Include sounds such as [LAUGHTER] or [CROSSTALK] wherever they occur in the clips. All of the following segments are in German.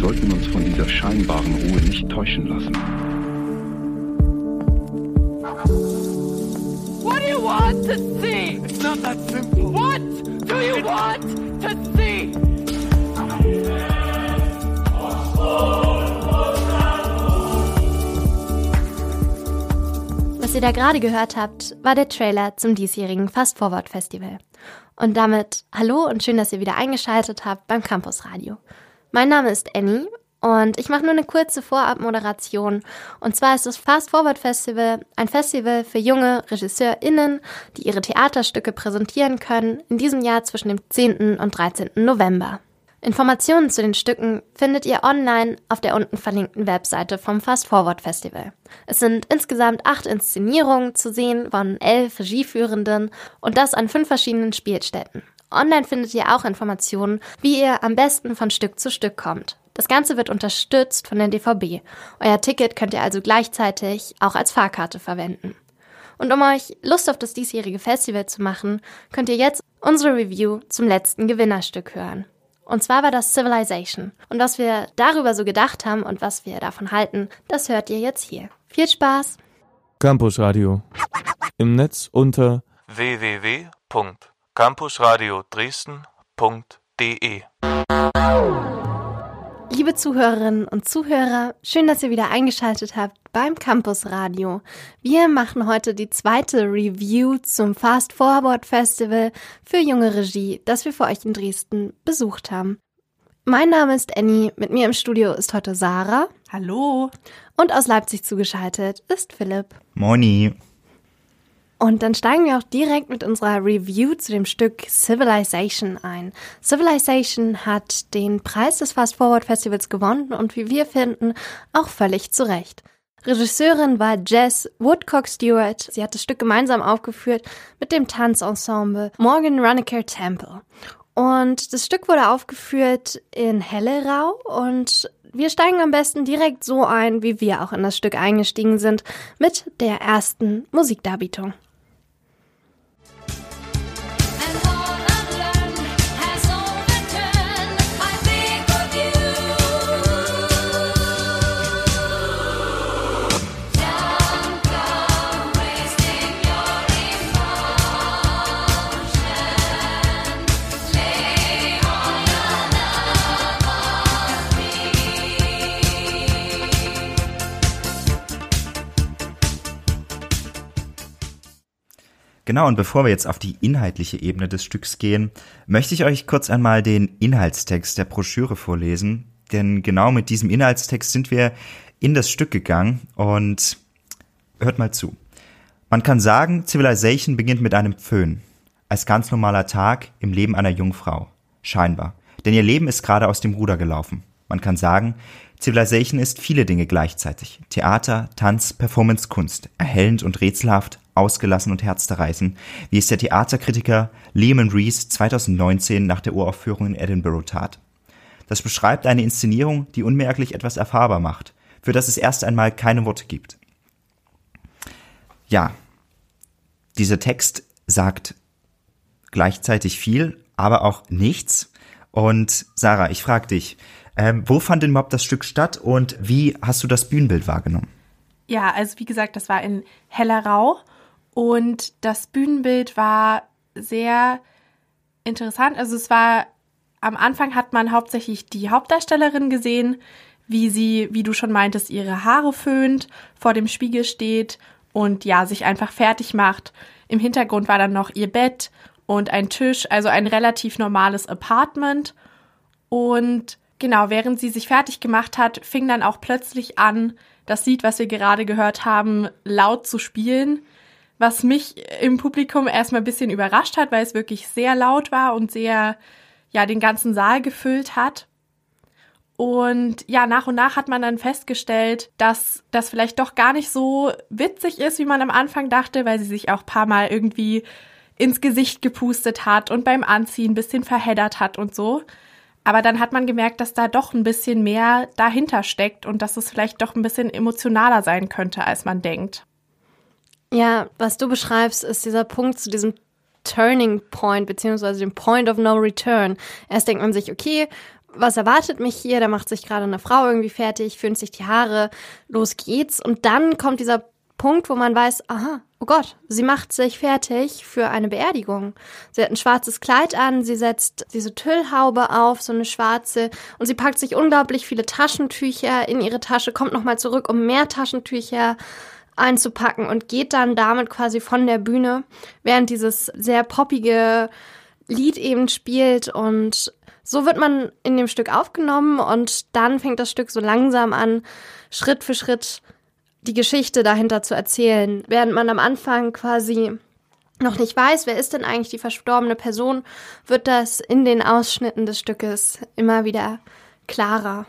sollten uns von dieser scheinbaren Ruhe nicht täuschen lassen. What do you want to see? It's not that simple. What do you want to see? Was ihr da gerade gehört habt, war der Trailer zum diesjährigen Fast Forward Festival. Und damit hallo und schön, dass ihr wieder eingeschaltet habt beim Campus Radio. Mein Name ist Annie und ich mache nur eine kurze Vorabmoderation. Und zwar ist das Fast Forward Festival ein Festival für junge RegisseurInnen, die ihre Theaterstücke präsentieren können, in diesem Jahr zwischen dem 10. und 13. November. Informationen zu den Stücken findet ihr online auf der unten verlinkten Webseite vom Fast Forward Festival. Es sind insgesamt acht Inszenierungen zu sehen von elf Regieführenden und das an fünf verschiedenen Spielstätten. Online findet ihr auch Informationen, wie ihr am besten von Stück zu Stück kommt. Das Ganze wird unterstützt von der DVB. Euer Ticket könnt ihr also gleichzeitig auch als Fahrkarte verwenden. Und um euch Lust auf das diesjährige Festival zu machen, könnt ihr jetzt unsere Review zum letzten Gewinnerstück hören. Und zwar war das Civilization. Und was wir darüber so gedacht haben und was wir davon halten, das hört ihr jetzt hier. Viel Spaß! Campus Radio. Im Netz unter www.campusradiodresden.de Liebe Zuhörerinnen und Zuhörer, schön, dass ihr wieder eingeschaltet habt beim Campus Radio. Wir machen heute die zweite Review zum Fast Forward Festival für junge Regie, das wir für euch in Dresden besucht haben. Mein Name ist Annie, mit mir im Studio ist heute Sarah. Hallo. Und aus Leipzig zugeschaltet ist Philipp. Moni. Und dann steigen wir auch direkt mit unserer Review zu dem Stück Civilization ein. Civilization hat den Preis des Fast Forward Festivals gewonnen und wie wir finden, auch völlig zu Recht. Regisseurin war Jess Woodcock Stewart. Sie hat das Stück gemeinsam aufgeführt mit dem Tanzensemble Morgan Runneker Temple. Und das Stück wurde aufgeführt in Hellerau und wir steigen am besten direkt so ein, wie wir auch in das Stück eingestiegen sind, mit der ersten Musikdarbietung. Genau, und bevor wir jetzt auf die inhaltliche Ebene des Stücks gehen, möchte ich euch kurz einmal den Inhaltstext der Broschüre vorlesen. Denn genau mit diesem Inhaltstext sind wir in das Stück gegangen und hört mal zu. Man kann sagen, Civilization beginnt mit einem Föhn. Als ganz normaler Tag im Leben einer Jungfrau. Scheinbar. Denn ihr Leben ist gerade aus dem Ruder gelaufen. Man kann sagen, Civilization ist viele Dinge gleichzeitig. Theater, Tanz, Performance, Kunst. Erhellend und rätselhaft, ausgelassen und herzzerreißend, wie es der Theaterkritiker Lehman Rees 2019 nach der Uraufführung in Edinburgh tat. Das beschreibt eine Inszenierung, die unmerklich etwas erfahrbar macht, für das es erst einmal keine Worte gibt. Ja, dieser Text sagt gleichzeitig viel, aber auch nichts. Und Sarah, ich frage dich, ähm, wo fand denn überhaupt das Stück statt und wie hast du das Bühnenbild wahrgenommen? Ja, also wie gesagt, das war in Hellerau und das Bühnenbild war sehr interessant. Also es war, am Anfang hat man hauptsächlich die Hauptdarstellerin gesehen, wie sie, wie du schon meintest, ihre Haare föhnt, vor dem Spiegel steht und ja, sich einfach fertig macht. Im Hintergrund war dann noch ihr Bett und ein Tisch, also ein relativ normales Apartment. Und genau, während sie sich fertig gemacht hat, fing dann auch plötzlich an, das Lied, was wir gerade gehört haben, laut zu spielen was mich im Publikum erstmal ein bisschen überrascht hat, weil es wirklich sehr laut war und sehr, ja, den ganzen Saal gefüllt hat. Und ja, nach und nach hat man dann festgestellt, dass das vielleicht doch gar nicht so witzig ist, wie man am Anfang dachte, weil sie sich auch paar Mal irgendwie ins Gesicht gepustet hat und beim Anziehen ein bisschen verheddert hat und so. Aber dann hat man gemerkt, dass da doch ein bisschen mehr dahinter steckt und dass es vielleicht doch ein bisschen emotionaler sein könnte, als man denkt. Ja, was du beschreibst, ist dieser Punkt zu diesem Turning Point, beziehungsweise dem Point of No Return. Erst denkt man sich, okay, was erwartet mich hier? Da macht sich gerade eine Frau irgendwie fertig, föhnt sich die Haare, los geht's. Und dann kommt dieser Punkt, wo man weiß, aha, oh Gott, sie macht sich fertig für eine Beerdigung. Sie hat ein schwarzes Kleid an, sie setzt diese Tüllhaube auf, so eine schwarze, und sie packt sich unglaublich viele Taschentücher in ihre Tasche, kommt nochmal zurück, um mehr Taschentücher einzupacken und geht dann damit quasi von der Bühne, während dieses sehr poppige Lied eben spielt und so wird man in dem Stück aufgenommen und dann fängt das Stück so langsam an, Schritt für Schritt die Geschichte dahinter zu erzählen, während man am Anfang quasi noch nicht weiß, wer ist denn eigentlich die verstorbene Person, wird das in den Ausschnitten des Stückes immer wieder klarer.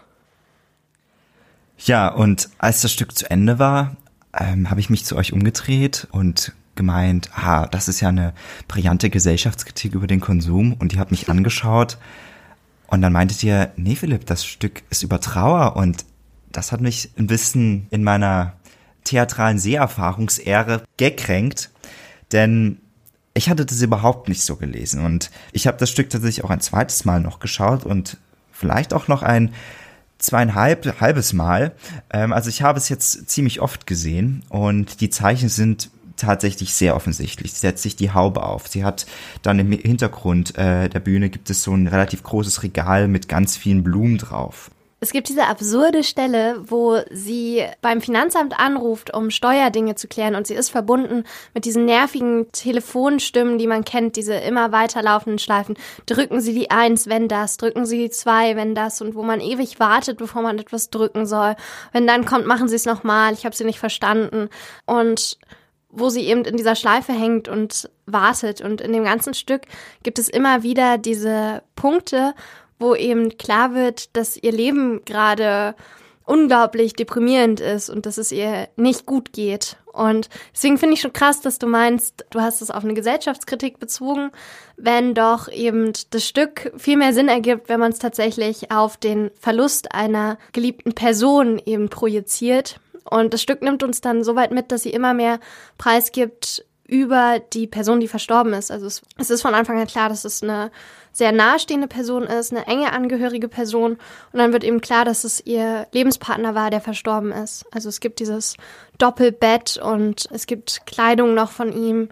Ja, und als das Stück zu Ende war, ähm, habe ich mich zu euch umgedreht und gemeint, ah, das ist ja eine brillante Gesellschaftskritik über den Konsum. Und die hat mich [LAUGHS] angeschaut. Und dann meintet ihr, nee, Philipp, das Stück ist über Trauer. Und das hat mich ein bisschen in meiner theatralen Seherfahrungsehre gekränkt, denn ich hatte das überhaupt nicht so gelesen. Und ich habe das Stück tatsächlich auch ein zweites Mal noch geschaut und vielleicht auch noch ein zweieinhalb halbes Mal. Ähm, also ich habe es jetzt ziemlich oft gesehen und die Zeichen sind tatsächlich sehr offensichtlich. Sie setzt sich die Haube auf. Sie hat dann im Hintergrund äh, der Bühne gibt es so ein relativ großes Regal mit ganz vielen Blumen drauf. Es gibt diese absurde Stelle, wo sie beim Finanzamt anruft, um Steuerdinge zu klären und sie ist verbunden mit diesen nervigen Telefonstimmen, die man kennt, diese immer weiterlaufenden Schleifen. Drücken Sie die Eins, wenn das, drücken Sie die Zwei, wenn das und wo man ewig wartet, bevor man etwas drücken soll. Wenn dann kommt, machen Sie es nochmal, ich habe Sie nicht verstanden. Und wo sie eben in dieser Schleife hängt und wartet. Und in dem ganzen Stück gibt es immer wieder diese Punkte, wo eben klar wird, dass ihr Leben gerade unglaublich deprimierend ist und dass es ihr nicht gut geht. Und deswegen finde ich schon krass, dass du meinst, du hast es auf eine Gesellschaftskritik bezogen, wenn doch eben das Stück viel mehr Sinn ergibt, wenn man es tatsächlich auf den Verlust einer geliebten Person eben projiziert und das Stück nimmt uns dann so weit mit, dass sie immer mehr Preis gibt über die Person, die verstorben ist. Also es, es ist von Anfang an klar, dass es eine sehr nahestehende Person ist, eine enge angehörige Person. Und dann wird eben klar, dass es ihr Lebenspartner war, der verstorben ist. Also es gibt dieses Doppelbett und es gibt Kleidung noch von ihm.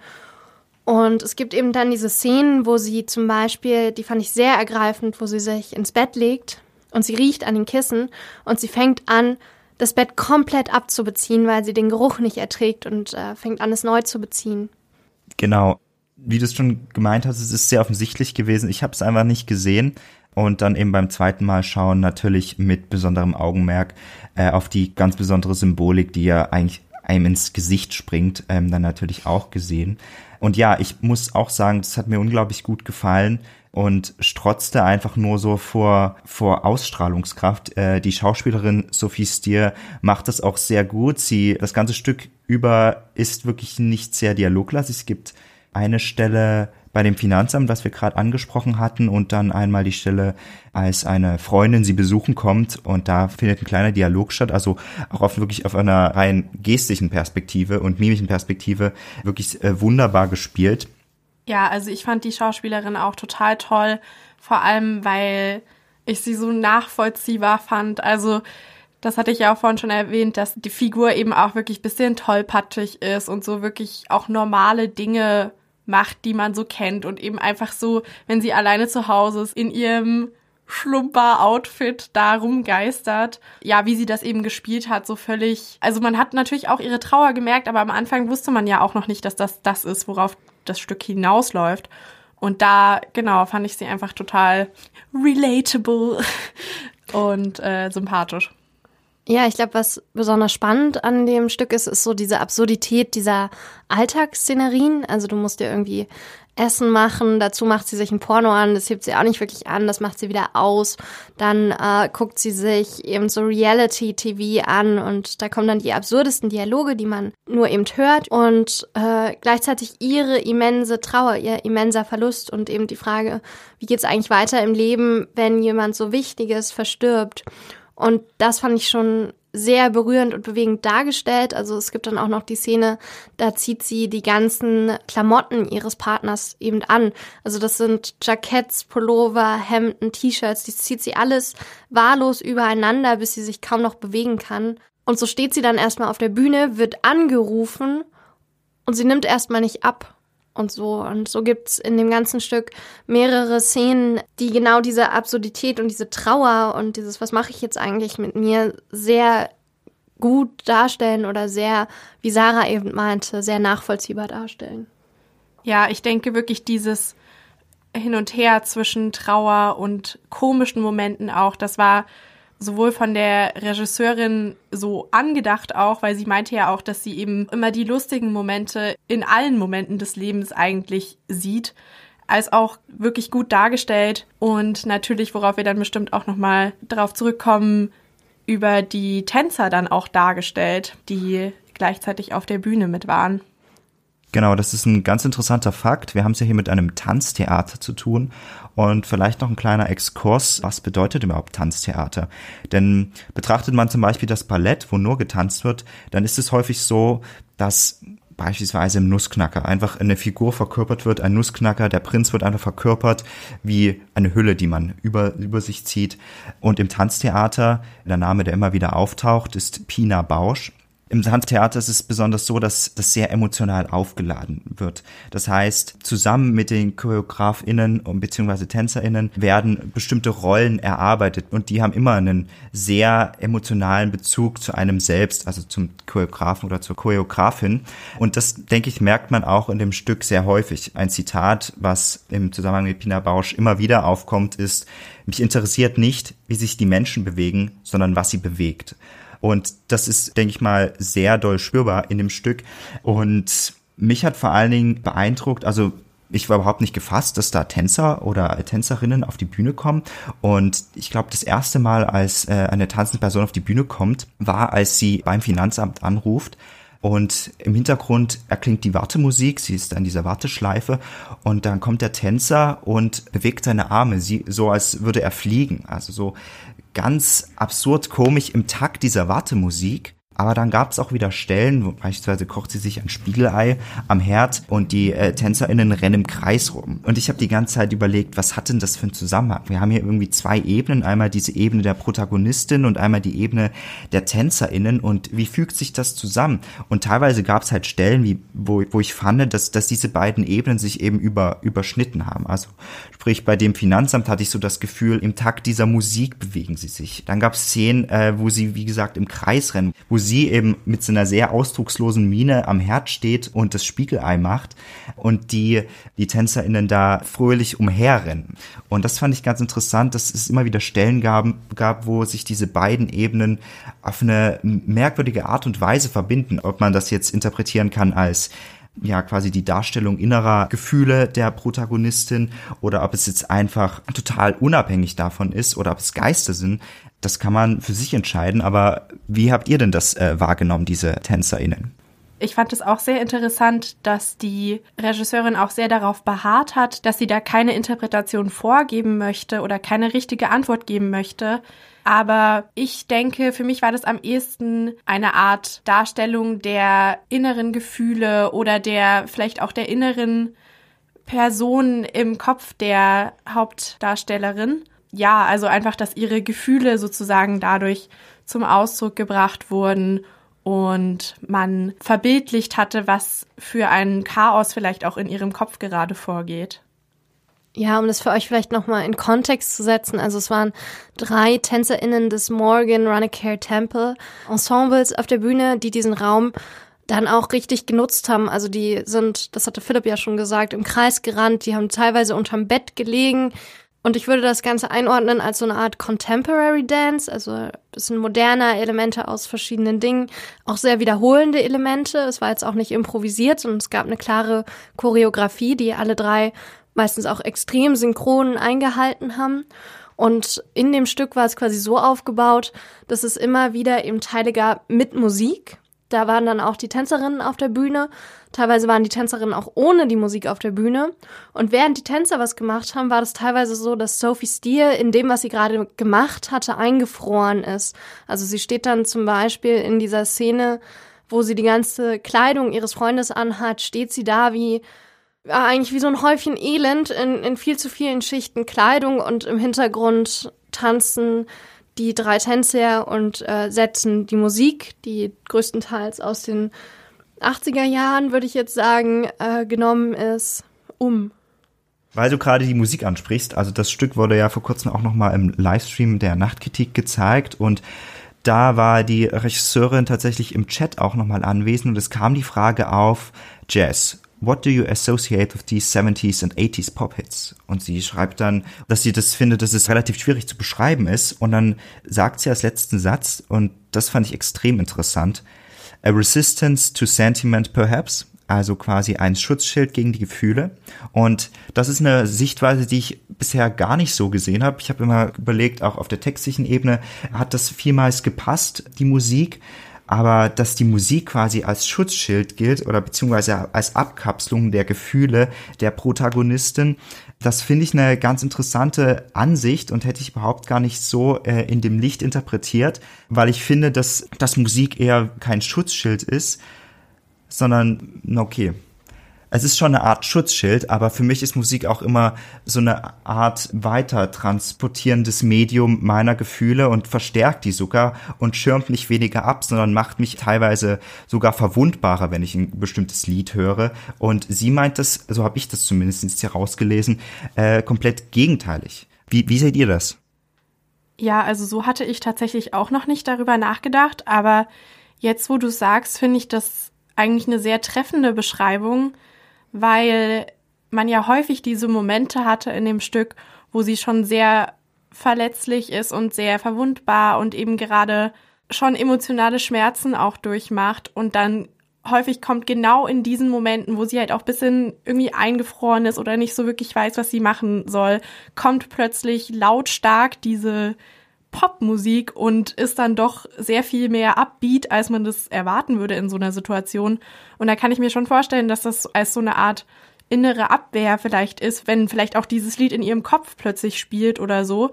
Und es gibt eben dann diese Szenen, wo sie zum Beispiel, die fand ich sehr ergreifend, wo sie sich ins Bett legt und sie riecht an den Kissen und sie fängt an, das Bett komplett abzubeziehen, weil sie den Geruch nicht erträgt und äh, fängt an, es neu zu beziehen. Genau. Wie du es schon gemeint hast, es ist sehr offensichtlich gewesen. Ich habe es einfach nicht gesehen und dann eben beim zweiten Mal schauen natürlich mit besonderem Augenmerk äh, auf die ganz besondere Symbolik, die ja eigentlich einem ins Gesicht springt, ähm, dann natürlich auch gesehen. Und ja, ich muss auch sagen, das hat mir unglaublich gut gefallen und strotzte einfach nur so vor, vor Ausstrahlungskraft. Äh, die Schauspielerin Sophie Stier macht das auch sehr gut. Sie, das ganze Stück über ist wirklich nicht sehr dialoglastig. Es gibt eine Stelle bei dem Finanzamt, was wir gerade angesprochen hatten, und dann einmal die Stelle, als eine Freundin sie besuchen kommt und da findet ein kleiner Dialog statt, also auch auf wirklich auf einer rein gestischen Perspektive und mimischen Perspektive wirklich äh, wunderbar gespielt. Ja, also ich fand die Schauspielerin auch total toll, vor allem weil ich sie so nachvollziehbar fand. Also das hatte ich ja auch vorhin schon erwähnt, dass die Figur eben auch wirklich bisschen tollpatschig ist und so wirklich auch normale Dinge macht, die man so kennt und eben einfach so, wenn sie alleine zu Hause ist, in ihrem Schlumper-Outfit da rumgeistert. Ja, wie sie das eben gespielt hat, so völlig. Also man hat natürlich auch ihre Trauer gemerkt, aber am Anfang wusste man ja auch noch nicht, dass das das ist, worauf das Stück hinausläuft. Und da, genau, fand ich sie einfach total relatable [LAUGHS] und äh, sympathisch. Ja, ich glaube, was besonders spannend an dem Stück ist, ist so diese Absurdität dieser Alltagsszenerien. Also du musst dir irgendwie Essen machen, dazu macht sie sich ein Porno an, das hebt sie auch nicht wirklich an, das macht sie wieder aus. Dann äh, guckt sie sich eben so Reality-TV an und da kommen dann die absurdesten Dialoge, die man nur eben hört und äh, gleichzeitig ihre immense Trauer, ihr immenser Verlust und eben die Frage, wie geht's eigentlich weiter im Leben, wenn jemand so Wichtiges verstirbt. Und das fand ich schon sehr berührend und bewegend dargestellt. Also es gibt dann auch noch die Szene, da zieht sie die ganzen Klamotten ihres Partners eben an. Also das sind Jacketts, Pullover, Hemden, T-Shirts, die zieht sie alles wahllos übereinander, bis sie sich kaum noch bewegen kann. Und so steht sie dann erstmal auf der Bühne, wird angerufen und sie nimmt erstmal nicht ab und so. Und so gibt's in dem ganzen Stück mehrere Szenen, die genau diese Absurdität und diese Trauer und dieses, was mache ich jetzt eigentlich mit mir, sehr gut darstellen oder sehr, wie Sarah eben meinte, sehr nachvollziehbar darstellen. Ja, ich denke wirklich dieses Hin und Her zwischen Trauer und komischen Momenten auch, das war sowohl von der Regisseurin so angedacht auch, weil sie meinte ja auch, dass sie eben immer die lustigen Momente in allen Momenten des Lebens eigentlich sieht, als auch wirklich gut dargestellt und natürlich, worauf wir dann bestimmt auch nochmal drauf zurückkommen, über die Tänzer dann auch dargestellt, die gleichzeitig auf der Bühne mit waren. Genau, das ist ein ganz interessanter Fakt. Wir haben es ja hier mit einem Tanztheater zu tun. Und vielleicht noch ein kleiner Exkurs. Was bedeutet überhaupt Tanztheater? Denn betrachtet man zum Beispiel das Ballett, wo nur getanzt wird, dann ist es häufig so, dass beispielsweise im Nussknacker einfach eine Figur verkörpert wird, ein Nussknacker, der Prinz wird einfach verkörpert wie eine Hülle, die man über, über sich zieht. Und im Tanztheater, der Name, der immer wieder auftaucht, ist Pina Bausch. Im Tanztheater ist es besonders so, dass das sehr emotional aufgeladen wird. Das heißt, zusammen mit den ChoreografInnen bzw. TänzerInnen werden bestimmte Rollen erarbeitet und die haben immer einen sehr emotionalen Bezug zu einem selbst, also zum Choreografen oder zur Choreografin. Und das, denke ich, merkt man auch in dem Stück sehr häufig. Ein Zitat, was im Zusammenhang mit Pina Bausch immer wieder aufkommt, ist, mich interessiert nicht, wie sich die Menschen bewegen, sondern was sie bewegt. Und das ist, denke ich mal, sehr doll spürbar in dem Stück. Und mich hat vor allen Dingen beeindruckt, also ich war überhaupt nicht gefasst, dass da Tänzer oder Tänzerinnen auf die Bühne kommen. Und ich glaube, das erste Mal, als äh, eine tanzende Person auf die Bühne kommt, war, als sie beim Finanzamt anruft. Und im Hintergrund erklingt die Wartemusik, sie ist an dieser Warteschleife und dann kommt der Tänzer und bewegt seine Arme, sie, so als würde er fliegen. Also so ganz absurd komisch im Takt dieser Wartemusik. Aber dann gab es auch wieder Stellen, wo beispielsweise kocht sie sich ein Spiegelei am Herd und die äh, TänzerInnen rennen im Kreis rum. Und ich habe die ganze Zeit überlegt, was hat denn das für einen Zusammenhang? Wir haben hier irgendwie zwei Ebenen, einmal diese Ebene der Protagonistin und einmal die Ebene der TänzerInnen und wie fügt sich das zusammen? Und teilweise gab es halt Stellen, wie, wo, wo ich fand, dass, dass diese beiden Ebenen sich eben über, überschnitten haben. Also sprich, bei dem Finanzamt hatte ich so das Gefühl, im Takt dieser Musik bewegen sie sich. Dann gab es Szenen, äh, wo sie, wie gesagt, im Kreis rennen, wo sie sie eben mit so einer sehr ausdruckslosen Miene am Herd steht und das Spiegelei macht und die, die TänzerInnen da fröhlich umherrennen. Und das fand ich ganz interessant, dass es immer wieder Stellen gab, gab, wo sich diese beiden Ebenen auf eine merkwürdige Art und Weise verbinden. Ob man das jetzt interpretieren kann als ja quasi die Darstellung innerer Gefühle der Protagonistin oder ob es jetzt einfach total unabhängig davon ist oder ob es Geister sind, das kann man für sich entscheiden. Aber wie habt ihr denn das äh, wahrgenommen, diese TänzerInnen? Ich fand es auch sehr interessant, dass die Regisseurin auch sehr darauf beharrt hat, dass sie da keine Interpretation vorgeben möchte oder keine richtige Antwort geben möchte. Aber ich denke, für mich war das am ehesten eine Art Darstellung der inneren Gefühle oder der vielleicht auch der inneren Person im Kopf der Hauptdarstellerin ja, also einfach, dass ihre Gefühle sozusagen dadurch zum Ausdruck gebracht wurden und man verbildlicht hatte, was für ein Chaos vielleicht auch in ihrem Kopf gerade vorgeht. Ja, um das für euch vielleicht nochmal in Kontext zu setzen. Also es waren drei TänzerInnen des Morgan Runacare Temple Ensembles auf der Bühne, die diesen Raum dann auch richtig genutzt haben. Also die sind, das hatte Philipp ja schon gesagt, im Kreis gerannt, die haben teilweise unterm Bett gelegen, und ich würde das Ganze einordnen als so eine Art Contemporary Dance, also ein bisschen moderner Elemente aus verschiedenen Dingen, auch sehr wiederholende Elemente. Es war jetzt auch nicht improvisiert, sondern es gab eine klare Choreografie, die alle drei meistens auch extrem synchron eingehalten haben. Und in dem Stück war es quasi so aufgebaut, dass es immer wieder eben Teile gab mit Musik. Da waren dann auch die Tänzerinnen auf der Bühne. Teilweise waren die Tänzerinnen auch ohne die Musik auf der Bühne. Und während die Tänzer was gemacht haben, war das teilweise so, dass Sophie Steele in dem, was sie gerade gemacht hatte, eingefroren ist. Also sie steht dann zum Beispiel in dieser Szene, wo sie die ganze Kleidung ihres Freundes anhat, steht sie da wie ja, eigentlich wie so ein Häufchen Elend in, in viel zu vielen Schichten Kleidung und im Hintergrund tanzen die drei Tänzer und äh, setzen die Musik, die größtenteils aus den 80er Jahren, würde ich jetzt sagen, äh, genommen ist, um. Weil du gerade die Musik ansprichst, also das Stück wurde ja vor kurzem auch nochmal im Livestream der Nachtkritik gezeigt und da war die Regisseurin tatsächlich im Chat auch nochmal anwesend und es kam die Frage auf, Jazz, What do you associate with these 70s and 80s Pop Hits? Und sie schreibt dann, dass sie das findet, dass es relativ schwierig zu beschreiben ist. Und dann sagt sie als letzten Satz, und das fand ich extrem interessant, a resistance to sentiment perhaps, also quasi ein Schutzschild gegen die Gefühle. Und das ist eine Sichtweise, die ich bisher gar nicht so gesehen habe. Ich habe immer überlegt, auch auf der textlichen Ebene hat das vielmals gepasst, die Musik aber dass die Musik quasi als Schutzschild gilt oder beziehungsweise als Abkapselung der Gefühle der Protagonistin, das finde ich eine ganz interessante Ansicht und hätte ich überhaupt gar nicht so äh, in dem Licht interpretiert, weil ich finde, dass, dass Musik eher kein Schutzschild ist, sondern, okay, es ist schon eine Art Schutzschild, aber für mich ist Musik auch immer so eine Art weiter transportierendes Medium meiner Gefühle und verstärkt die sogar und schirmt nicht weniger ab, sondern macht mich teilweise sogar verwundbarer, wenn ich ein bestimmtes Lied höre. Und sie meint das, so habe ich das zumindest hier rausgelesen, äh, komplett gegenteilig. Wie, wie seht ihr das? Ja, also so hatte ich tatsächlich auch noch nicht darüber nachgedacht, aber jetzt, wo du sagst, finde ich das eigentlich eine sehr treffende Beschreibung, weil man ja häufig diese Momente hatte in dem Stück, wo sie schon sehr verletzlich ist und sehr verwundbar und eben gerade schon emotionale Schmerzen auch durchmacht. Und dann häufig kommt genau in diesen Momenten, wo sie halt auch bisschen irgendwie eingefroren ist oder nicht so wirklich weiß, was sie machen soll, kommt plötzlich lautstark diese Popmusik und ist dann doch sehr viel mehr upbeat, als man das erwarten würde in so einer Situation. Und da kann ich mir schon vorstellen, dass das als so eine Art innere Abwehr vielleicht ist, wenn vielleicht auch dieses Lied in ihrem Kopf plötzlich spielt oder so.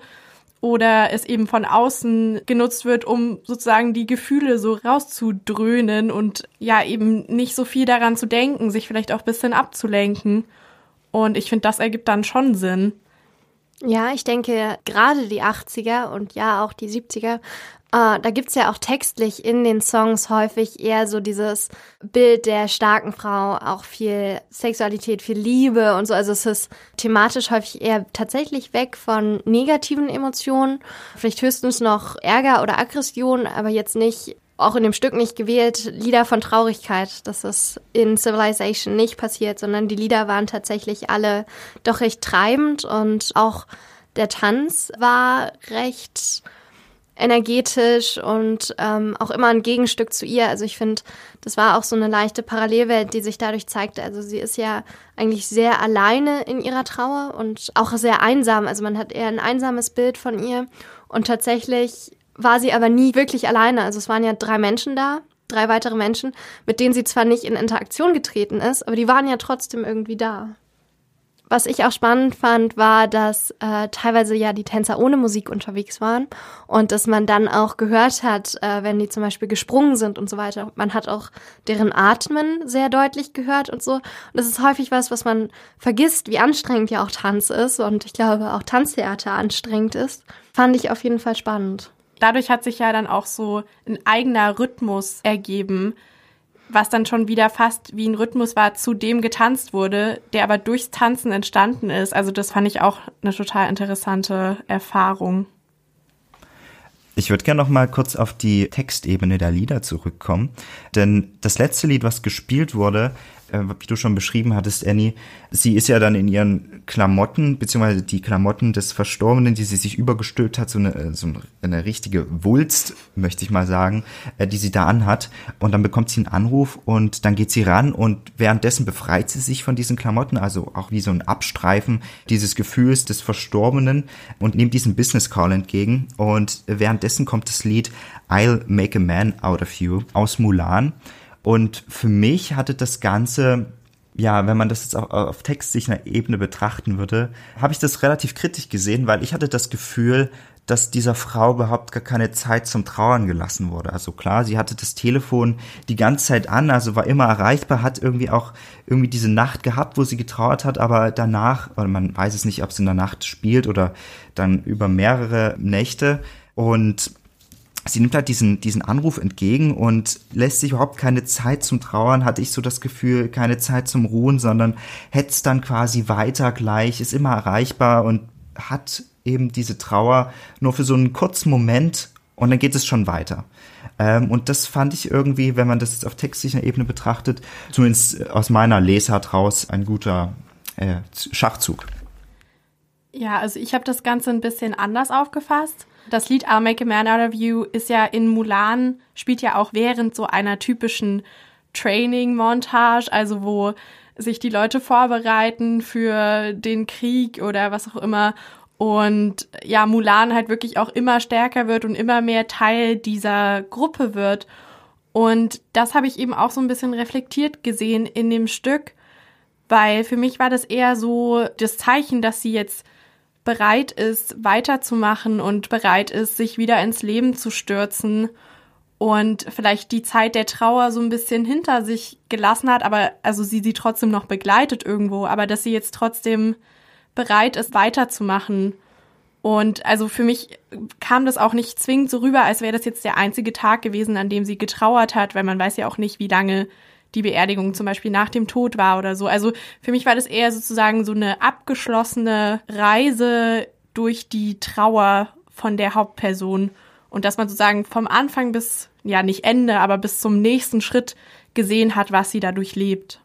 Oder es eben von außen genutzt wird, um sozusagen die Gefühle so rauszudröhnen und ja eben nicht so viel daran zu denken, sich vielleicht auch bisschen abzulenken. Und ich finde, das ergibt dann schon Sinn. Ja, ich denke, gerade die 80er und ja auch die 70er, äh, da gibt's ja auch textlich in den Songs häufig eher so dieses Bild der starken Frau, auch viel Sexualität, viel Liebe und so. Also es ist thematisch häufig eher tatsächlich weg von negativen Emotionen, vielleicht höchstens noch Ärger oder Aggression, aber jetzt nicht auch in dem Stück nicht gewählt, Lieder von Traurigkeit. Das ist in Civilization nicht passiert, sondern die Lieder waren tatsächlich alle doch recht treibend und auch der Tanz war recht energetisch und ähm, auch immer ein Gegenstück zu ihr. Also ich finde, das war auch so eine leichte Parallelwelt, die sich dadurch zeigte. Also sie ist ja eigentlich sehr alleine in ihrer Trauer und auch sehr einsam. Also man hat eher ein einsames Bild von ihr und tatsächlich war sie aber nie wirklich alleine. Also es waren ja drei Menschen da, drei weitere Menschen, mit denen sie zwar nicht in Interaktion getreten ist, aber die waren ja trotzdem irgendwie da. Was ich auch spannend fand, war, dass äh, teilweise ja die Tänzer ohne Musik unterwegs waren und dass man dann auch gehört hat, äh, wenn die zum Beispiel gesprungen sind und so weiter. Man hat auch deren Atmen sehr deutlich gehört und so. Und das ist häufig was, was man vergisst, wie anstrengend ja auch Tanz ist und ich glaube auch Tanztheater anstrengend ist. Fand ich auf jeden Fall spannend dadurch hat sich ja dann auch so ein eigener Rhythmus ergeben, was dann schon wieder fast wie ein Rhythmus war, zu dem getanzt wurde, der aber durchs Tanzen entstanden ist. Also das fand ich auch eine total interessante Erfahrung. Ich würde gerne noch mal kurz auf die Textebene der Lieder zurückkommen, denn das letzte Lied, was gespielt wurde, äh, wie du schon beschrieben hattest, Annie. Sie ist ja dann in ihren Klamotten, beziehungsweise die Klamotten des Verstorbenen, die sie sich übergestülpt hat, so eine, äh, so eine richtige Wulst, möchte ich mal sagen, äh, die sie da anhat. Und dann bekommt sie einen Anruf und dann geht sie ran und währenddessen befreit sie sich von diesen Klamotten, also auch wie so ein Abstreifen dieses Gefühls des Verstorbenen und nimmt diesen Business Call entgegen. Und währenddessen kommt das Lied I'll Make a Man Out of You aus Mulan. Und für mich hatte das Ganze, ja, wenn man das jetzt auf, auf textlicher Ebene betrachten würde, habe ich das relativ kritisch gesehen, weil ich hatte das Gefühl, dass dieser Frau überhaupt gar keine Zeit zum Trauern gelassen wurde. Also klar, sie hatte das Telefon die ganze Zeit an, also war immer erreichbar, hat irgendwie auch irgendwie diese Nacht gehabt, wo sie getrauert hat, aber danach, oder man weiß es nicht, ob es in der Nacht spielt oder dann über mehrere Nächte und sie nimmt halt diesen, diesen Anruf entgegen und lässt sich überhaupt keine Zeit zum Trauern, hatte ich so das Gefühl, keine Zeit zum Ruhen, sondern hetzt dann quasi weiter gleich, ist immer erreichbar und hat eben diese Trauer nur für so einen kurzen Moment und dann geht es schon weiter. Ähm, und das fand ich irgendwie, wenn man das jetzt auf textlicher Ebene betrachtet, zumindest aus meiner Lesart raus, ein guter äh, Schachzug. Ja, also ich habe das Ganze ein bisschen anders aufgefasst. Das Lied I'll Make a Man Out of You ist ja in Mulan, spielt ja auch während so einer typischen Training-Montage, also wo sich die Leute vorbereiten für den Krieg oder was auch immer. Und ja, Mulan halt wirklich auch immer stärker wird und immer mehr Teil dieser Gruppe wird. Und das habe ich eben auch so ein bisschen reflektiert gesehen in dem Stück, weil für mich war das eher so das Zeichen, dass sie jetzt bereit ist, weiterzumachen und bereit ist, sich wieder ins Leben zu stürzen und vielleicht die Zeit der Trauer so ein bisschen hinter sich gelassen hat, aber also sie sie trotzdem noch begleitet irgendwo, aber dass sie jetzt trotzdem bereit ist, weiterzumachen. Und also für mich kam das auch nicht zwingend so rüber, als wäre das jetzt der einzige Tag gewesen, an dem sie getrauert hat, weil man weiß ja auch nicht, wie lange die Beerdigung zum Beispiel nach dem Tod war oder so. Also für mich war das eher sozusagen so eine abgeschlossene Reise durch die Trauer von der Hauptperson und dass man sozusagen vom Anfang bis, ja nicht Ende, aber bis zum nächsten Schritt gesehen hat, was sie dadurch lebt.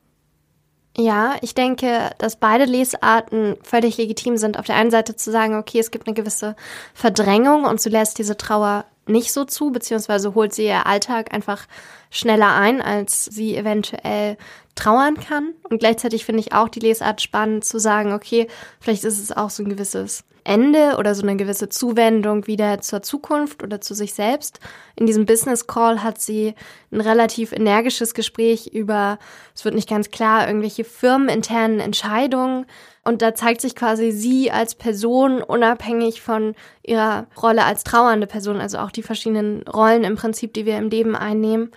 Ja, ich denke, dass beide Lesarten völlig legitim sind. Auf der einen Seite zu sagen, okay, es gibt eine gewisse Verdrängung und du lässt diese Trauer nicht so zu, beziehungsweise holt sie ihr Alltag einfach schneller ein, als sie eventuell trauern kann. Und gleichzeitig finde ich auch die Lesart spannend zu sagen, okay, vielleicht ist es auch so ein gewisses Ende oder so eine gewisse Zuwendung wieder zur Zukunft oder zu sich selbst. In diesem Business Call hat sie ein relativ energisches Gespräch über, es wird nicht ganz klar, irgendwelche firmeninternen Entscheidungen. Und da zeigt sich quasi sie als Person unabhängig von ihrer Rolle als trauernde Person, also auch die verschiedenen Rollen im Prinzip, die wir im Leben einnehmen.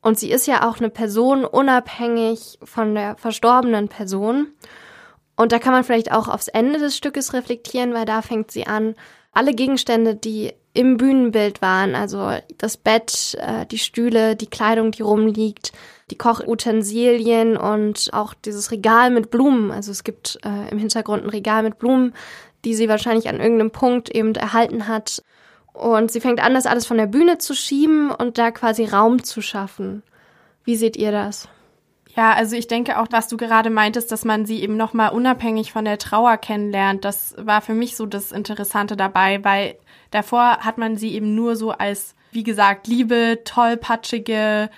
Und sie ist ja auch eine Person unabhängig von der verstorbenen Person. Und da kann man vielleicht auch aufs Ende des Stückes reflektieren, weil da fängt sie an, alle Gegenstände, die im Bühnenbild waren, also das Bett, äh, die Stühle, die Kleidung, die rumliegt, die Kochutensilien und auch dieses Regal mit Blumen. Also es gibt äh, im Hintergrund ein Regal mit Blumen, die sie wahrscheinlich an irgendeinem Punkt eben erhalten hat. Und sie fängt an, das alles von der Bühne zu schieben und da quasi Raum zu schaffen. Wie seht ihr das? Ja, also ich denke auch, was du gerade meintest, dass man sie eben nochmal unabhängig von der Trauer kennenlernt, das war für mich so das Interessante dabei, weil davor hat man sie eben nur so als, wie gesagt, liebe, tollpatschige,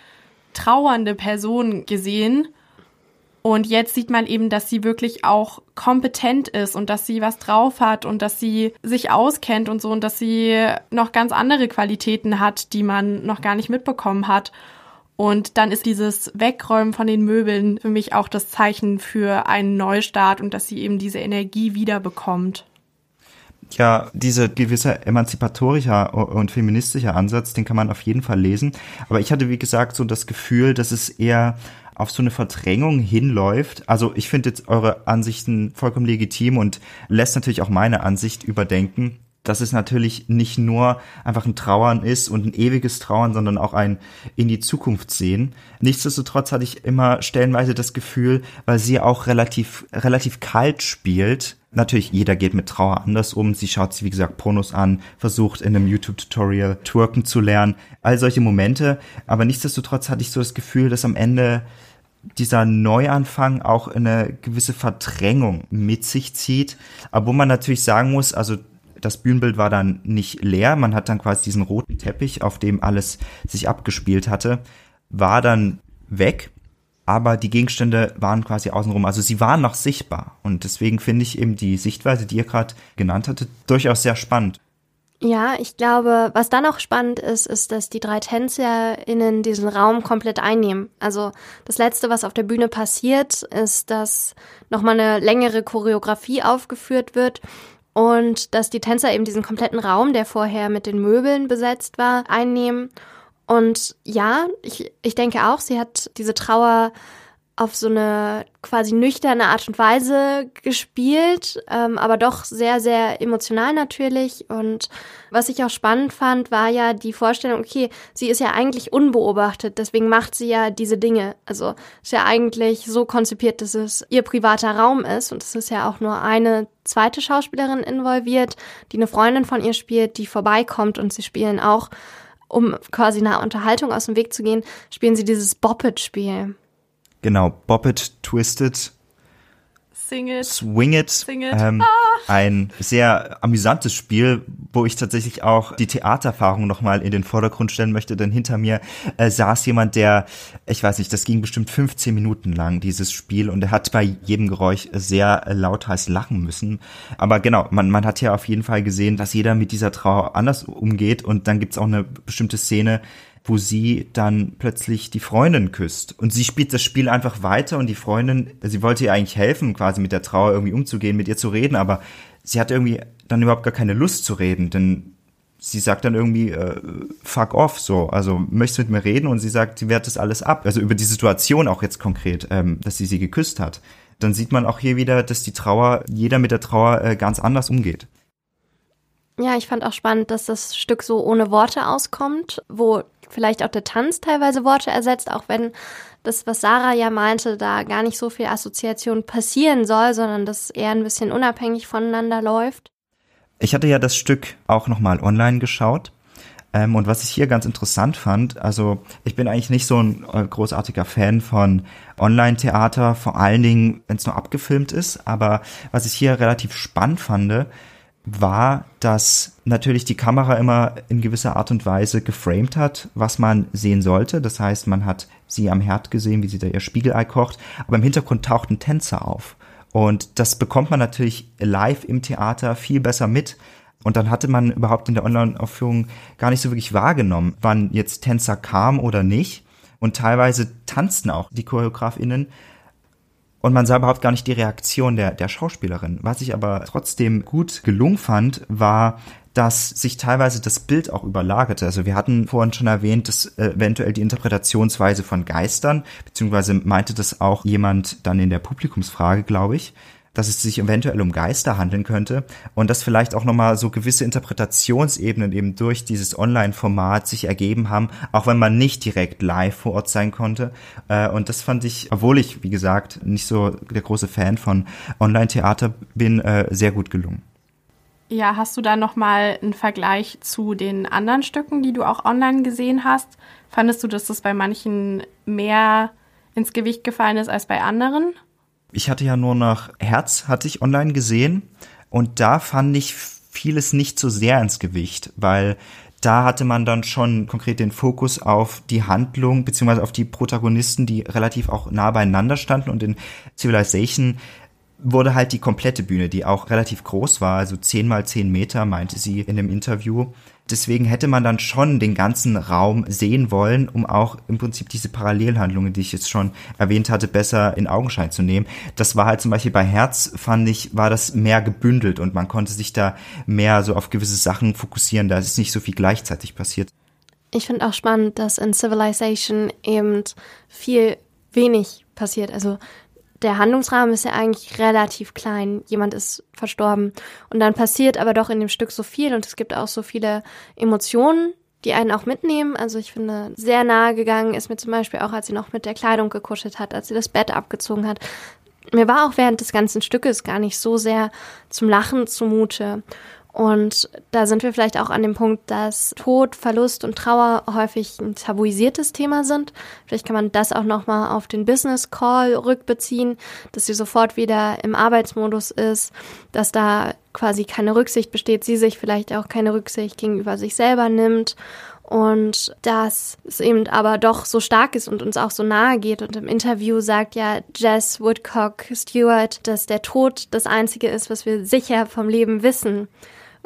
trauernde Person gesehen. Und jetzt sieht man eben, dass sie wirklich auch kompetent ist und dass sie was drauf hat und dass sie sich auskennt und so und dass sie noch ganz andere Qualitäten hat, die man noch gar nicht mitbekommen hat. Und dann ist dieses Wegräumen von den Möbeln für mich auch das Zeichen für einen Neustart und dass sie eben diese Energie wiederbekommt. Ja, diese gewisse emanzipatorischer und feministischer Ansatz, den kann man auf jeden Fall lesen. Aber ich hatte, wie gesagt, so das Gefühl, dass es eher auf so eine Verdrängung hinläuft. Also ich finde jetzt eure Ansichten vollkommen legitim und lässt natürlich auch meine Ansicht überdenken dass es natürlich nicht nur einfach ein Trauern ist und ein ewiges Trauern, sondern auch ein in die Zukunft sehen. Nichtsdestotrotz hatte ich immer stellenweise das Gefühl, weil sie auch relativ, relativ kalt spielt. Natürlich, jeder geht mit Trauer anders um. Sie schaut sich, wie gesagt, Pornos an, versucht in einem YouTube-Tutorial twerken zu lernen. All solche Momente. Aber nichtsdestotrotz hatte ich so das Gefühl, dass am Ende dieser Neuanfang auch eine gewisse Verdrängung mit sich zieht. Aber wo man natürlich sagen muss, also das Bühnenbild war dann nicht leer, man hat dann quasi diesen roten Teppich, auf dem alles sich abgespielt hatte, war dann weg, aber die Gegenstände waren quasi außenrum, also sie waren noch sichtbar. Und deswegen finde ich eben die Sichtweise, die ihr gerade genannt hattet, durchaus sehr spannend. Ja, ich glaube, was dann auch spannend ist, ist, dass die drei TänzerInnen diesen Raum komplett einnehmen. Also das Letzte, was auf der Bühne passiert, ist, dass nochmal eine längere Choreografie aufgeführt wird und dass die Tänzer eben diesen kompletten Raum, der vorher mit den Möbeln besetzt war, einnehmen. Und ja, ich, ich denke auch, sie hat diese Trauer auf so eine quasi nüchterne Art und Weise gespielt, ähm, aber doch sehr, sehr emotional natürlich. Und was ich auch spannend fand, war ja die Vorstellung, okay, sie ist ja eigentlich unbeobachtet, deswegen macht sie ja diese Dinge. Also ist ja eigentlich so konzipiert, dass es ihr privater Raum ist. Und es ist ja auch nur eine zweite Schauspielerin involviert, die eine Freundin von ihr spielt, die vorbeikommt und sie spielen auch, um quasi einer Unterhaltung aus dem Weg zu gehen, spielen sie dieses Boppet-Spiel. Genau, Bop It, Twisted, Sing it. Swing It. Sing it. Ähm, Ein sehr amüsantes Spiel, wo ich tatsächlich auch die Theatererfahrung nochmal in den Vordergrund stellen möchte, denn hinter mir äh, saß jemand, der, ich weiß nicht, das ging bestimmt 15 Minuten lang, dieses Spiel, und er hat bei jedem Geräusch sehr äh, lauthals lachen müssen. Aber genau, man, man hat ja auf jeden Fall gesehen, dass jeder mit dieser Trauer anders umgeht und dann gibt's auch eine bestimmte Szene, wo sie dann plötzlich die Freundin küsst. Und sie spielt das Spiel einfach weiter und die Freundin, sie wollte ihr eigentlich helfen, quasi mit der Trauer irgendwie umzugehen, mit ihr zu reden, aber sie hat irgendwie dann überhaupt gar keine Lust zu reden, denn sie sagt dann irgendwie äh, fuck off so, also möchtest du mit mir reden und sie sagt, sie wehrt das alles ab, also über die Situation auch jetzt konkret, ähm, dass sie sie geküsst hat. Dann sieht man auch hier wieder, dass die Trauer, jeder mit der Trauer äh, ganz anders umgeht. Ja, ich fand auch spannend, dass das Stück so ohne Worte auskommt, wo vielleicht auch der Tanz teilweise Worte ersetzt, auch wenn das, was Sarah ja meinte, da gar nicht so viel Assoziation passieren soll, sondern das eher ein bisschen unabhängig voneinander läuft. Ich hatte ja das Stück auch nochmal online geschaut. Ähm, und was ich hier ganz interessant fand, also ich bin eigentlich nicht so ein äh, großartiger Fan von Online-Theater, vor allen Dingen, wenn es nur abgefilmt ist. Aber was ich hier relativ spannend fand, war, dass natürlich die Kamera immer in gewisser Art und Weise geframed hat, was man sehen sollte. Das heißt, man hat sie am Herd gesehen, wie sie da ihr Spiegelei kocht, aber im Hintergrund taucht ein Tänzer auf. Und das bekommt man natürlich live im Theater viel besser mit. Und dann hatte man überhaupt in der Online-Aufführung gar nicht so wirklich wahrgenommen, wann jetzt Tänzer kam oder nicht. Und teilweise tanzten auch die ChoreografInnen und man sah überhaupt gar nicht die Reaktion der, der Schauspielerin. Was ich aber trotzdem gut gelungen fand, war, dass sich teilweise das Bild auch überlagerte. Also wir hatten vorhin schon erwähnt, dass äh, eventuell die Interpretationsweise von Geistern, beziehungsweise meinte das auch jemand dann in der Publikumsfrage, glaube ich, dass es sich eventuell um Geister handeln könnte und dass vielleicht auch nochmal so gewisse Interpretationsebenen eben durch dieses Online-Format sich ergeben haben, auch wenn man nicht direkt live vor Ort sein konnte. Äh, und das fand ich, obwohl ich, wie gesagt, nicht so der große Fan von Online-Theater bin, äh, sehr gut gelungen. Ja, hast du da nochmal einen Vergleich zu den anderen Stücken, die du auch online gesehen hast? Fandest du, dass das bei manchen mehr ins Gewicht gefallen ist als bei anderen? Ich hatte ja nur noch Herz, hatte ich online gesehen. Und da fand ich vieles nicht so sehr ins Gewicht, weil da hatte man dann schon konkret den Fokus auf die Handlung beziehungsweise auf die Protagonisten, die relativ auch nah beieinander standen und in Civilization wurde halt die komplette Bühne, die auch relativ groß war, also 10 mal 10 Meter, meinte sie in dem Interview, Deswegen hätte man dann schon den ganzen Raum sehen wollen, um auch im Prinzip diese Parallelhandlungen, die ich jetzt schon erwähnt hatte, besser in Augenschein zu nehmen. Das war halt zum Beispiel bei Herz, fand ich, war das mehr gebündelt und man konnte sich da mehr so auf gewisse Sachen fokussieren. Da ist nicht so viel gleichzeitig passiert. Ich finde auch spannend, dass in Civilization eben viel wenig passiert. Also der Handlungsrahmen ist ja eigentlich relativ klein. Jemand ist verstorben. Und dann passiert aber doch in dem Stück so viel und es gibt auch so viele Emotionen, die einen auch mitnehmen. Also ich finde, sehr nahe gegangen ist mir zum Beispiel auch, als sie noch mit der Kleidung gekuschelt hat, als sie das Bett abgezogen hat. Mir war auch während des ganzen Stückes gar nicht so sehr zum Lachen zumute. Und da sind wir vielleicht auch an dem Punkt, dass Tod, Verlust und Trauer häufig ein tabuisiertes Thema sind. Vielleicht kann man das auch nochmal auf den Business Call rückbeziehen, dass sie sofort wieder im Arbeitsmodus ist, dass da quasi keine Rücksicht besteht, sie sich vielleicht auch keine Rücksicht gegenüber sich selber nimmt und dass es eben aber doch so stark ist und uns auch so nahe geht. Und im Interview sagt ja Jess Woodcock Stewart, dass der Tod das Einzige ist, was wir sicher vom Leben wissen.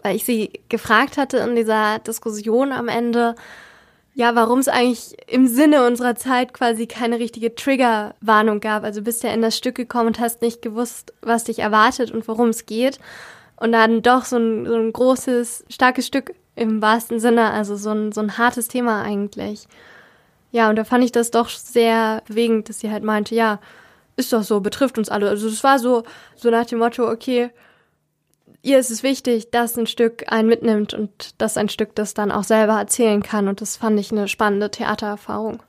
Weil ich sie gefragt hatte in dieser Diskussion am Ende, ja, warum es eigentlich im Sinne unserer Zeit quasi keine richtige Triggerwarnung gab. Also bist ja in das Stück gekommen und hast nicht gewusst, was dich erwartet und worum es geht. Und dann doch so ein, so ein großes, starkes Stück im wahrsten Sinne, also so ein, so ein hartes Thema eigentlich. Ja, und da fand ich das doch sehr bewegend, dass sie halt meinte, ja, ist doch so, betrifft uns alle. Also es war so, so nach dem Motto, okay, ihr ist es wichtig, dass ein Stück einen mitnimmt und dass ein Stück das dann auch selber erzählen kann. Und das fand ich eine spannende Theatererfahrung.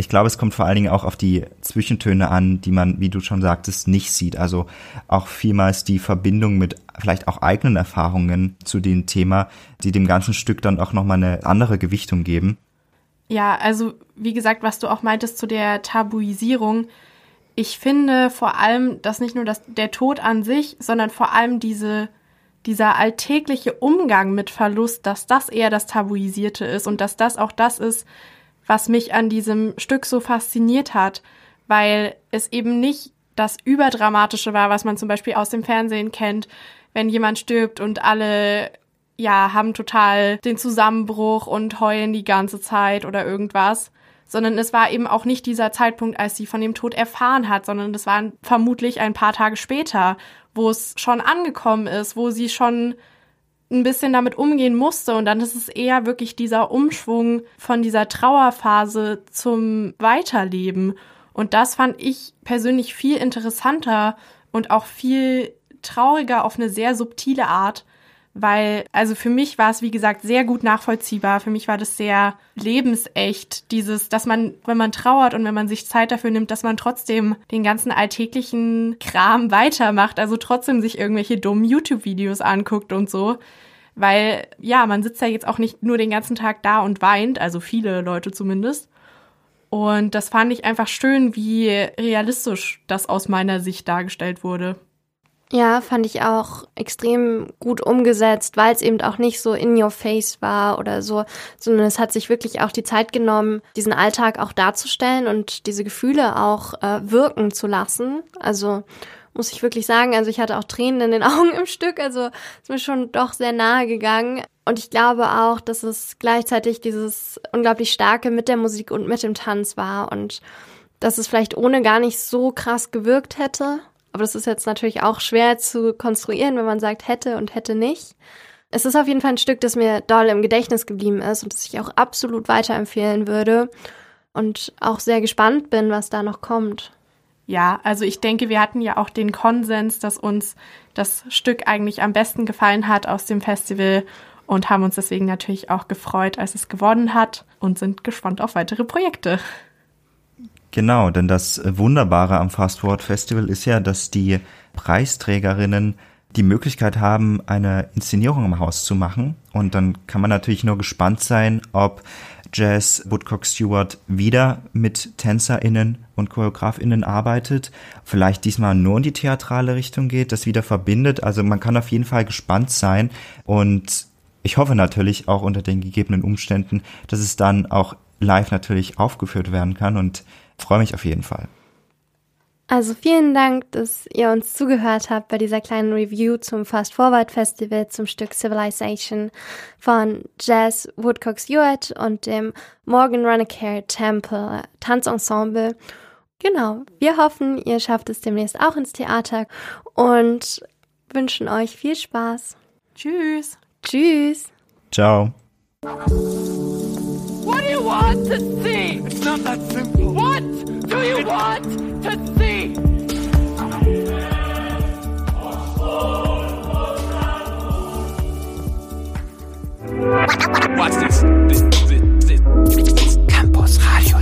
Ich glaube, es kommt vor allen Dingen auch auf die Zwischentöne an, die man, wie du schon sagtest, nicht sieht. Also auch vielmals die Verbindung mit vielleicht auch eigenen Erfahrungen zu dem Thema, die dem ganzen Stück dann auch nochmal eine andere Gewichtung geben. Ja, also wie gesagt, was du auch meintest zu der Tabuisierung. Ich finde vor allem, dass nicht nur das, der Tod an sich, sondern vor allem diese, dieser alltägliche Umgang mit Verlust, dass das eher das Tabuisierte ist und dass das auch das ist, was mich an diesem Stück so fasziniert hat, weil es eben nicht das Überdramatische war, was man zum Beispiel aus dem Fernsehen kennt, wenn jemand stirbt und alle ja haben total den Zusammenbruch und heulen die ganze Zeit oder irgendwas, sondern es war eben auch nicht dieser Zeitpunkt, als sie von dem Tod erfahren hat, sondern es war vermutlich ein paar Tage später, wo es schon angekommen ist, wo sie schon ein bisschen damit umgehen musste. Und dann ist es eher wirklich dieser Umschwung von dieser Trauerphase zum Weiterleben. Und das fand ich persönlich viel interessanter und auch viel trauriger auf eine sehr subtile Art, weil, also für mich war es, wie gesagt, sehr gut nachvollziehbar. Für mich war das sehr lebensecht, dieses, dass man, wenn man trauert und wenn man sich Zeit dafür nimmt, dass man trotzdem den ganzen alltäglichen Kram weitermacht, also trotzdem sich irgendwelche dummen YouTube-Videos anguckt und so. Weil, ja, man sitzt ja jetzt auch nicht nur den ganzen Tag da und weint, also viele Leute zumindest. Und das fand ich einfach schön, wie realistisch das aus meiner Sicht dargestellt wurde. Ja, fand ich auch extrem gut umgesetzt, weil es eben auch nicht so in your face war oder so, sondern es hat sich wirklich auch die Zeit genommen, diesen Alltag auch darzustellen und diese Gefühle auch äh, wirken zu lassen. Also muss ich wirklich sagen, also ich hatte auch Tränen in den [LAUGHS] Augen im Stück, also ist mir schon doch sehr nahe gegangen. Und ich glaube auch, dass es gleichzeitig dieses unglaublich starke mit der Musik und mit dem Tanz war und dass es vielleicht ohne gar nicht so krass gewirkt hätte. Aber das ist jetzt natürlich auch schwer zu konstruieren, wenn man sagt hätte und hätte nicht. Es ist auf jeden Fall ein Stück, das mir doll im Gedächtnis geblieben ist und das ich auch absolut weiterempfehlen würde und auch sehr gespannt bin, was da noch kommt. Ja, also ich denke, wir hatten ja auch den Konsens, dass uns das Stück eigentlich am besten gefallen hat aus dem Festival und haben uns deswegen natürlich auch gefreut, als es gewonnen hat und sind gespannt auf weitere Projekte. Genau, denn das Wunderbare am Fast Forward Festival ist ja, dass die Preisträgerinnen die Möglichkeit haben, eine Inszenierung im Haus zu machen. Und dann kann man natürlich nur gespannt sein, ob Jazz Woodcock Stewart wieder mit TänzerInnen und ChoreografInnen arbeitet, vielleicht diesmal nur in die theatrale Richtung geht, das wieder verbindet. Also man kann auf jeden Fall gespannt sein und ich hoffe natürlich auch unter den gegebenen Umständen, dass es dann auch live natürlich aufgeführt werden kann und freue mich auf jeden Fall. Also vielen Dank, dass ihr uns zugehört habt bei dieser kleinen Review zum Fast Forward Festival zum Stück Civilization von Jazz Woodcock Stewart und dem Morgan Runacare Temple Tanzensemble. Genau, wir hoffen, ihr schafft es demnächst auch ins Theater und wünschen euch viel Spaß. Tschüss. Tschüss. Ciao. What do you want to see? It's not that simple. What do you want to see? Watch this. this, this, this. Campus Radio